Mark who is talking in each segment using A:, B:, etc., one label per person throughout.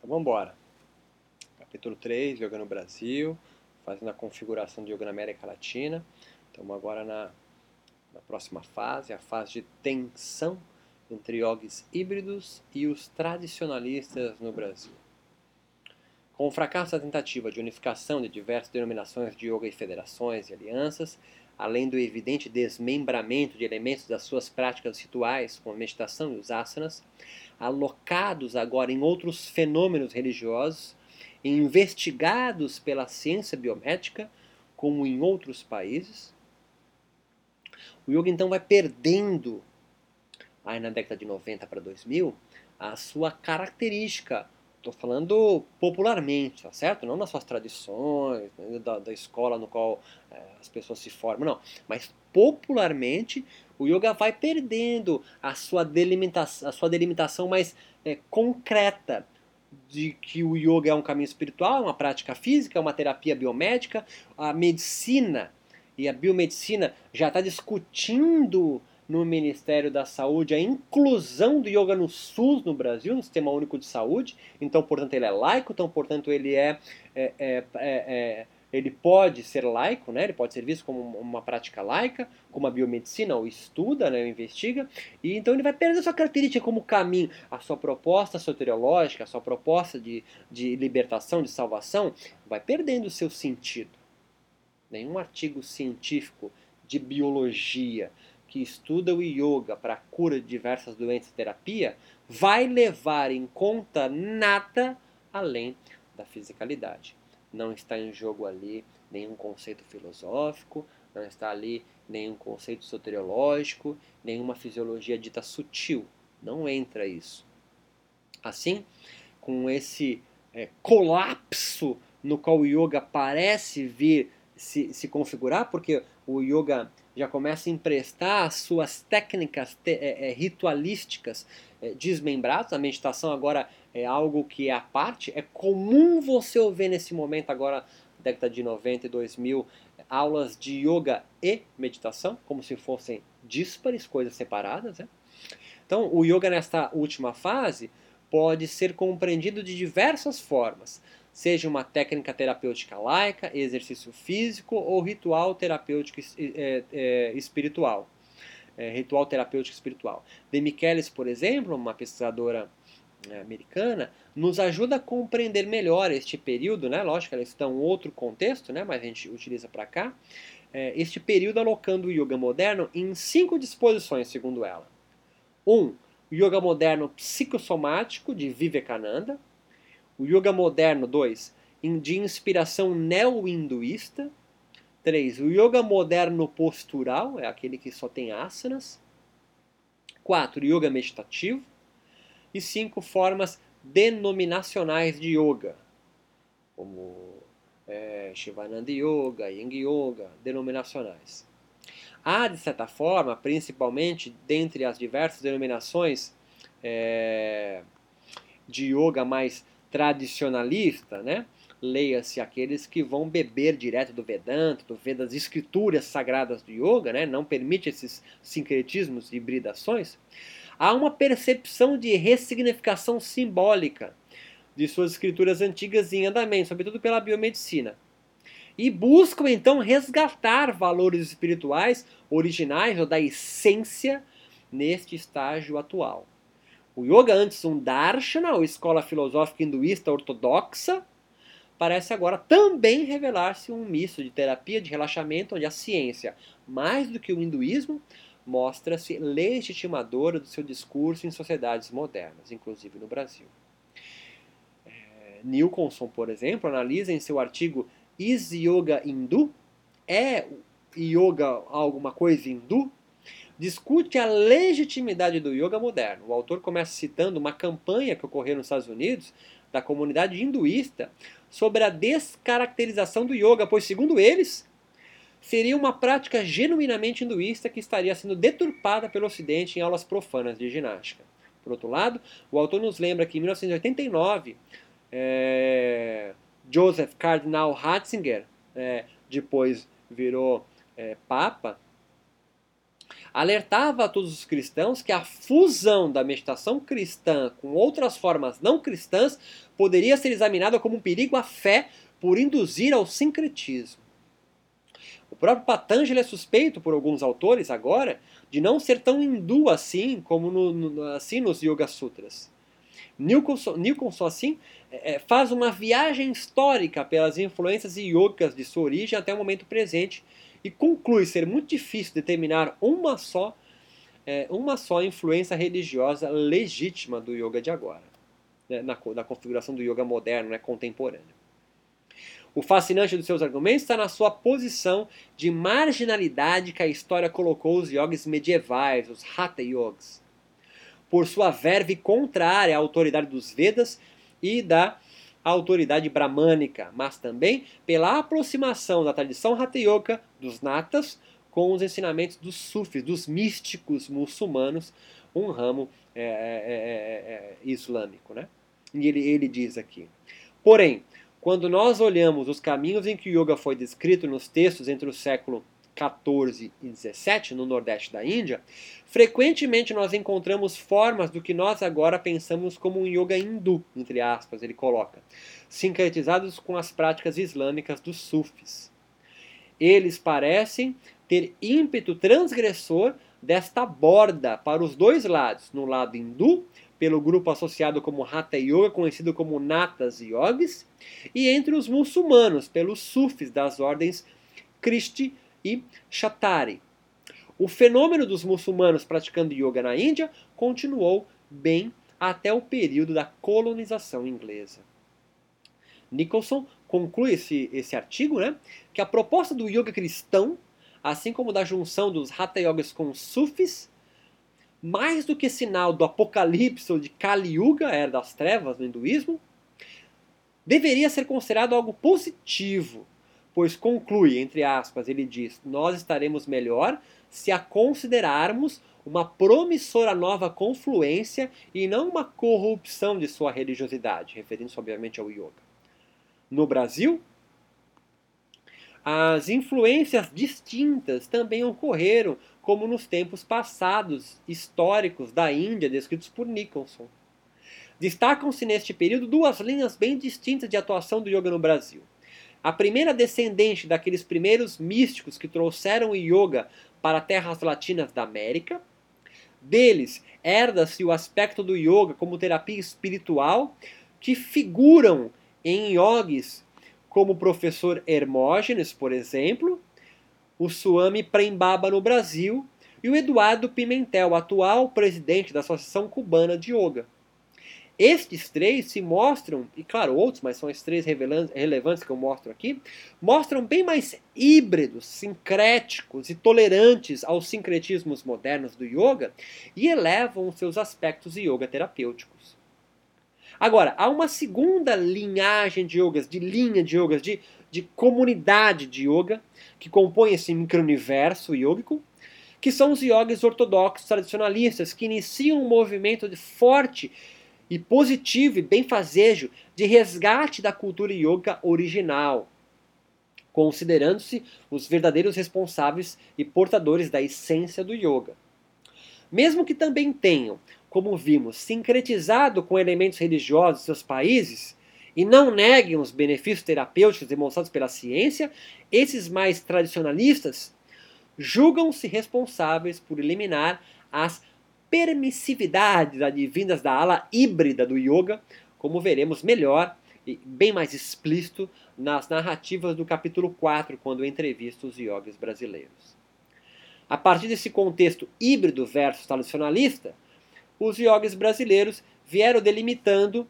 A: Então vamos embora. Capítulo 3, Yoga no Brasil, fazendo a configuração de Yoga na América Latina. Estamos agora na, na próxima fase, a fase de tensão entre yogis híbridos e os tradicionalistas no Brasil. Com o fracasso da tentativa de unificação de diversas denominações de yoga e federações e alianças, além do evidente desmembramento de elementos das suas práticas rituais, como a meditação e os asanas, alocados agora em outros fenômenos religiosos, investigados pela ciência biomédica, como em outros países, o yoga então vai perdendo, aí na década de 90 para 2000, a sua característica Estou falando popularmente, tá certo? Não nas suas tradições, né, da, da escola no qual é, as pessoas se formam, não. Mas popularmente, o yoga vai perdendo a sua delimitação, a sua delimitação mais é, concreta de que o yoga é um caminho espiritual, é uma prática física, é uma terapia biomédica. A medicina e a biomedicina já está discutindo no Ministério da Saúde a inclusão do yoga no SUS no Brasil, no Sistema Único de Saúde. Então, portanto, ele é laico, então, portanto, ele é, é, é, é ele pode ser laico, né? ele pode ser visto como uma prática laica, como a biomedicina o estuda, né? o investiga, e então ele vai perder sua característica como caminho, a sua proposta soteriológica, a sua proposta de, de libertação, de salvação, vai perdendo o seu sentido. Nenhum artigo científico de biologia que estuda o yoga para cura de diversas doenças e terapia vai levar em conta nada além da fisicalidade. Não está em jogo ali nenhum conceito filosófico, não está ali nenhum conceito soteriológico, nenhuma fisiologia dita sutil. Não entra isso. Assim, com esse é, colapso no qual o yoga parece vir se, se configurar, porque o yoga já começa a emprestar as suas técnicas te, é, é, ritualísticas é, desmembradas. A meditação agora é algo que é a parte. É comum você ouvir nesse momento agora, década de 90 e 2000, aulas de yoga e meditação, como se fossem díspares, coisas separadas. Né? Então, o yoga nesta última fase pode ser compreendido de diversas formas seja uma técnica terapêutica laica, exercício físico ou ritual terapêutico é, é, espiritual. É, ritual terapêutico espiritual. De Michelis, por exemplo, uma pesquisadora é, americana, nos ajuda a compreender melhor este período, né? lógico, ela está em um outro contexto, né? mas a gente utiliza para cá, é, este período alocando o yoga moderno em cinco disposições, segundo ela. 1. Um, o yoga moderno psicossomático de Vivekananda, o Yoga Moderno 2, de inspiração neo-hinduísta. 3. O Yoga Moderno Postural, é aquele que só tem asanas. 4. Yoga Meditativo. E 5. Formas denominacionais de Yoga, como é, Shivananda Yoga, Yang Yoga, denominacionais. Há, de certa forma, principalmente dentre as diversas denominações é, de yoga mais tradicionalista, né? leia-se aqueles que vão beber direto do Vedanta, do Vedas, das escrituras sagradas do Yoga, né? não permite esses sincretismos e hibridações, há uma percepção de ressignificação simbólica de suas escrituras antigas em andamento, sobretudo pela biomedicina. E buscam então resgatar valores espirituais originais ou da essência neste estágio atual. O yoga, antes um darshana, ou escola filosófica hinduísta ortodoxa, parece agora também revelar-se um misto de terapia de relaxamento, onde a ciência, mais do que o hinduísmo, mostra-se legitimadora do seu discurso em sociedades modernas, inclusive no Brasil. É, Nilconson, por exemplo, analisa em seu artigo Is Yoga Hindu? É yoga alguma coisa hindu? Discute a legitimidade do yoga moderno. O autor começa citando uma campanha que ocorreu nos Estados Unidos da comunidade hinduísta sobre a descaracterização do yoga, pois, segundo eles, seria uma prática genuinamente hinduísta que estaria sendo deturpada pelo Ocidente em aulas profanas de ginástica. Por outro lado, o autor nos lembra que em 1989, é, Joseph Cardinal Ratzinger, é, depois virou é, Papa, alertava a todos os cristãos que a fusão da meditação cristã com outras formas não cristãs poderia ser examinada como um perigo à fé por induzir ao sincretismo. O próprio Patanjali é suspeito por alguns autores agora de não ser tão hindu assim como no, no, assim nos Yoga Sutras. Nicholson, Nicholson assim, é, faz uma viagem histórica pelas influências yogas de sua origem até o momento presente e conclui ser muito difícil determinar uma só, é, uma só influência religiosa legítima do yoga de agora, né, na, na configuração do yoga moderno, né, contemporâneo. O fascinante dos seus argumentos está na sua posição de marginalidade que a história colocou os yogis medievais, os Hatha Yogis, por sua verve contrária à autoridade dos Vedas e da autoridade bramânica, mas também pela aproximação da tradição Hatha dos Natas com os ensinamentos dos Sufis, dos místicos muçulmanos, um ramo é, é, é, é islâmico. Né? E ele, ele diz aqui. Porém, quando nós olhamos os caminhos em que o yoga foi descrito nos textos entre o século 14 e 17, no nordeste da Índia, frequentemente nós encontramos formas do que nós agora pensamos como um yoga hindu, entre aspas, ele coloca, sincretizados com as práticas islâmicas dos sufis. Eles parecem ter ímpeto transgressor desta borda para os dois lados, no lado hindu pelo grupo associado como Hatha Yoga, conhecido como Natas Yogis, e entre os muçulmanos, pelos sufis das ordens Christi e Shatari. O fenômeno dos muçulmanos praticando yoga na Índia continuou bem até o período da colonização inglesa. Nicholson conclui esse, esse artigo né, que a proposta do yoga cristão, assim como da junção dos Hatha Yogas com os sufis, mais do que sinal do apocalipse ou de Kali Yuga, era das trevas no hinduísmo, deveria ser considerado algo positivo, pois conclui, entre aspas, ele diz: Nós estaremos melhor se a considerarmos uma promissora nova confluência e não uma corrupção de sua religiosidade, referindo-se obviamente ao yoga. No Brasil, as influências distintas também ocorreram como nos tempos passados históricos da Índia descritos por Nicholson. Destacam-se neste período duas linhas bem distintas de atuação do yoga no Brasil. A primeira descendente daqueles primeiros místicos que trouxeram o yoga para terras latinas da América. Deles herda-se o aspecto do yoga como terapia espiritual, que figuram em yogis como o professor Hermógenes, por exemplo, o Suami Prembaba no Brasil e o Eduardo Pimentel, atual presidente da Associação Cubana de Yoga. Estes três se mostram, e claro, outros, mas são os três relevantes que eu mostro aqui, mostram bem mais híbridos, sincréticos e tolerantes aos sincretismos modernos do yoga e elevam seus aspectos yoga terapêuticos. Agora, há uma segunda linhagem de yogas, de linha de yogas, de, de comunidade de yoga, que compõem esse micro-universo yógico, que são os yogis ortodoxos tradicionalistas, que iniciam um movimento de forte e positivo e benfazejo de resgate da cultura yoga original, considerando-se os verdadeiros responsáveis e portadores da essência do yoga. Mesmo que também tenham, como vimos, sincretizado com elementos religiosos de seus países, e não neguem os benefícios terapêuticos demonstrados pela ciência, esses mais tradicionalistas julgam-se responsáveis por eliminar as permissividades advindas da ala híbrida do yoga, como veremos melhor e bem mais explícito nas narrativas do capítulo 4, quando entrevista os yogis brasileiros. A partir desse contexto híbrido versus tradicionalista, os yogis brasileiros vieram delimitando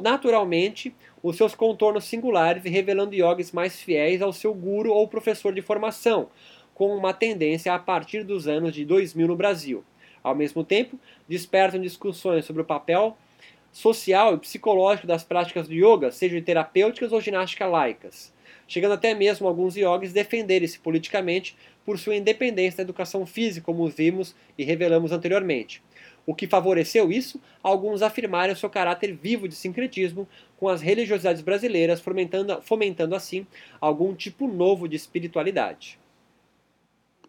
A: naturalmente os seus contornos singulares e revelando yogis mais fiéis ao seu guru ou professor de formação, com uma tendência a partir dos anos de 2000 no Brasil. Ao mesmo tempo, despertam discussões sobre o papel social e psicológico das práticas do yoga, sejam terapêuticas ou ginástica laicas, chegando até mesmo alguns yogis defenderem-se politicamente por sua independência da educação física, como vimos e revelamos anteriormente. O que favoreceu isso, alguns afirmaram seu caráter vivo de sincretismo com as religiosidades brasileiras, fomentando, fomentando assim algum tipo novo de espiritualidade.